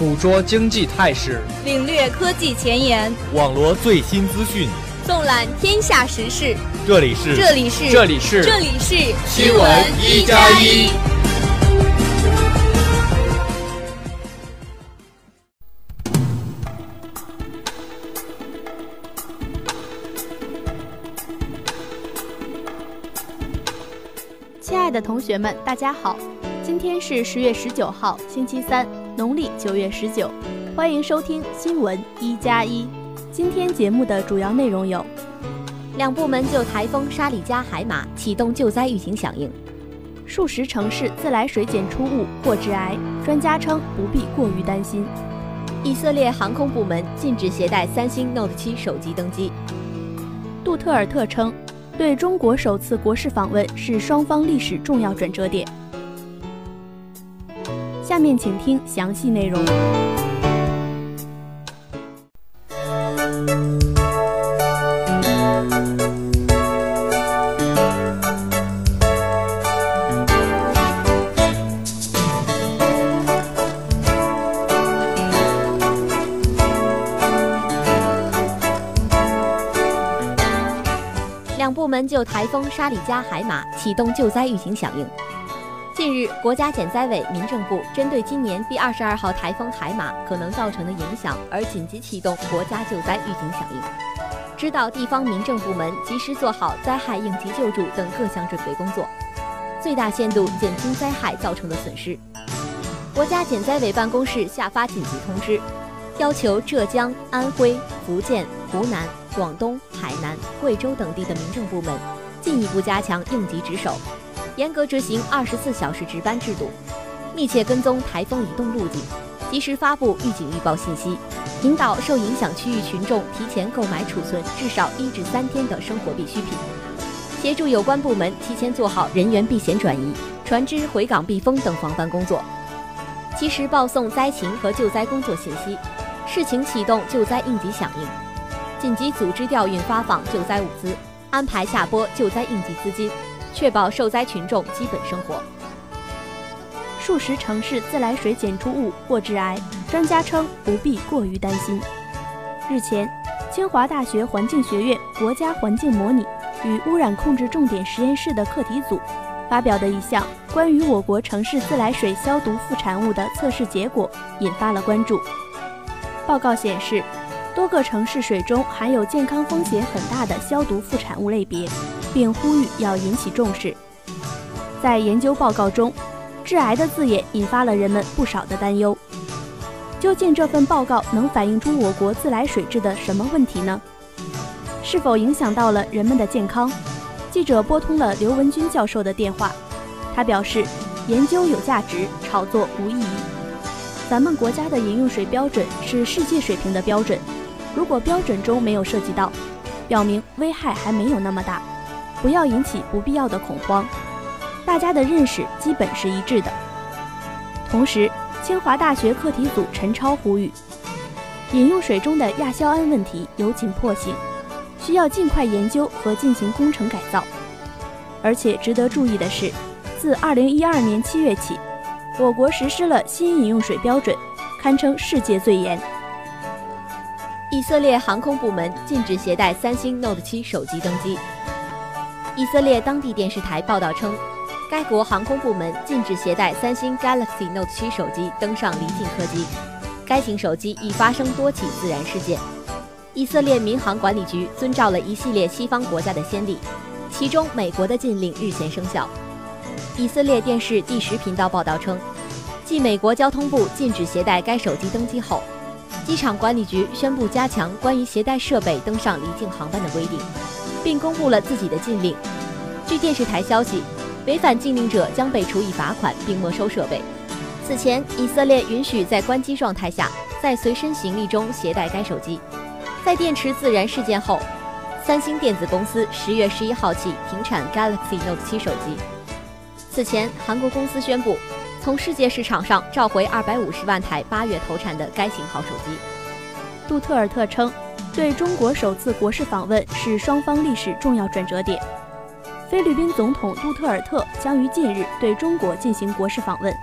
捕捉经济态势，领略科技前沿，网罗最新资讯，纵览天下时事。这里是这里是这里是这里是新闻一加一。亲爱的同学们，大家好，今天是十月十九号，星期三。农历九月十九，欢迎收听新闻一加一。今天节目的主要内容有：两部门就台风沙里加海马启动救灾预警响应；数十城市自来水检出物或致癌，专家称不必过于担心；以色列航空部门禁止携带三星 Note 7手机登机；杜特尔特称，对中国首次国事访问是双方历史重要转折点。下面请听详细内容。两部门就台风沙里加海马启动救灾预警响应。近日，国家减灾委、民政部针对今年第二十二号台风海马可能造成的影响，而紧急启动国家救灾预警响应，指导地方民政部门及时做好灾害应急救助等各项准备工作，最大限度减轻灾害造成的损失。国家减灾委办公室下发紧急通知，要求浙江、安徽、福建、湖南、广东、海南、贵州等地的民政部门进一步加强应急值守。严格执行二十四小时值班制度，密切跟踪台风移动路径，及时发布预警预报信息，引导受影响区域群众提前购买储存至少一至三天的生活必需品，协助有关部门提前做好人员避险转移、船只回港避风等防范工作，及时报送灾情和救灾工作信息，视情启动救灾应急响应，紧急组织调运发放救灾物资，安排下拨救灾应急资金。确保受灾群众基本生活。数十城市自来水检出物或致癌，专家称不必过于担心。日前，清华大学环境学院国家环境模拟与污染控制重点实验室的课题组发表的一项关于我国城市自来水消毒副产物的测试结果引发了关注。报告显示，多个城市水中含有健康风险很大的消毒副产物类别。并呼吁要引起重视。在研究报告中，“致癌”的字眼引发了人们不少的担忧。究竟这份报告能反映出我国自来水质的什么问题呢？是否影响到了人们的健康？记者拨通了刘文军教授的电话，他表示，研究有价值，炒作无意义。咱们国家的饮用水标准是世界水平的标准，如果标准中没有涉及到，表明危害还没有那么大。不要引起不必要的恐慌，大家的认识基本是一致的。同时，清华大学课题组陈超呼吁，饮用水中的亚硝胺问题有紧迫性，需要尽快研究和进行工程改造。而且值得注意的是，自2012年7月起，我国实施了新饮用水标准，堪称世界最严。以色列航空部门禁止携带三星 Note 7手机登机。以色列当地电视台报道称，该国航空部门禁止携带三星 Galaxy Note 7手机登上离境客机。该型手机已发生多起自燃事件。以色列民航管理局遵照了一系列西方国家的先例，其中美国的禁令日前生效。以色列电视第十频道报道称，继美国交通部禁止携带该手机登机后，机场管理局宣布加强关于携带设备登上离境航班的规定。并公布了自己的禁令。据电视台消息，违反禁令者将被处以罚款并没收设备。此前，以色列允许在关机状态下在随身行李中携带该手机，在电池自燃事件后，三星电子公司十月十一号起停产 Galaxy Note 7手机。此前，韩国公司宣布从世界市场上召回二百五十万台八月投产的该型号手机。杜特尔特称，对中国首次国事访问是双方历史重要转折点。菲律宾总统杜特尔特将于近日对中国进行国事访问。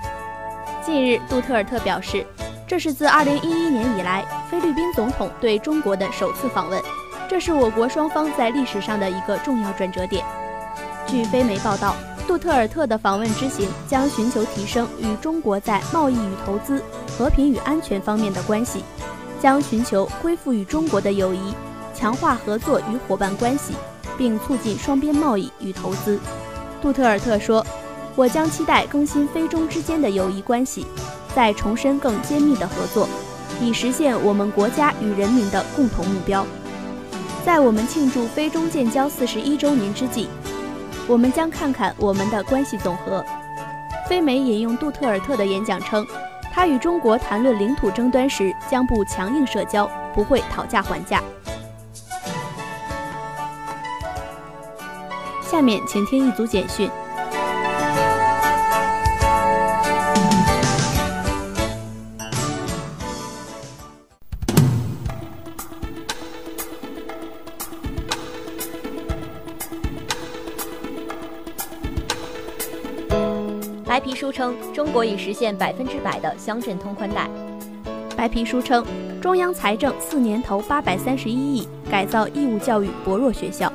近日，杜特尔特表示，这是自2011年以来菲律宾总统对中国的首次访问，这是我国双方在历史上的一个重要转折点。据非媒报道，杜特尔特的访问之行将寻求提升与中国在贸易与投资、和平与安全方面的关系，将寻求恢复与中国的友谊，强化合作与伙伴关系，并促进双边贸易与投资。杜特尔特说。我将期待更新非中之间的友谊关系，再重申更坚密的合作，以实现我们国家与人民的共同目标。在我们庆祝非中建交四十一周年之际，我们将看看我们的关系总和。非媒引用杜特尔特的演讲称，他与中国谈论领土争端时将不强硬社交，不会讨价还价。下面请听一组简讯。皮书称，中国已实现百分之百的乡镇通宽带。白皮书称，中央财政四年投八百三十一亿改造义务教育薄弱学校。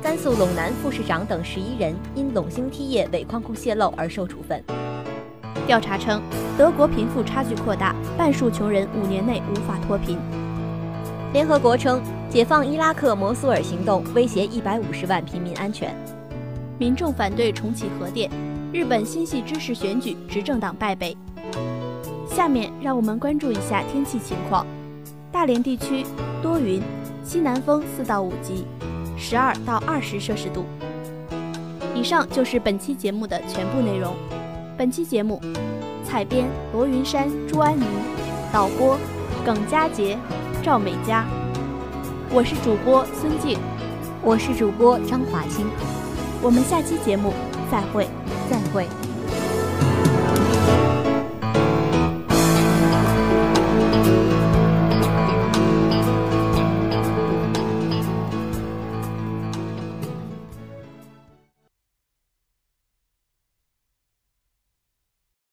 甘肃陇南副市长等十一人因陇兴梯业尾矿库泄漏而受处分。调查称，德国贫富差距扩大，半数穷人五年内无法脱贫。联合国称，解放伊拉克摩苏尔行动威胁一百五十万平民安全。民众反对重启核电。日本新系知识选举，执政党败北。下面让我们关注一下天气情况：大连地区多云，西南风四到五级，十二到二十摄氏度。以上就是本期节目的全部内容。本期节目采编罗云山、朱安妮，导播耿佳杰、赵美佳。我是主播孙静，我是主播张华清。我们下期节目再会。再会。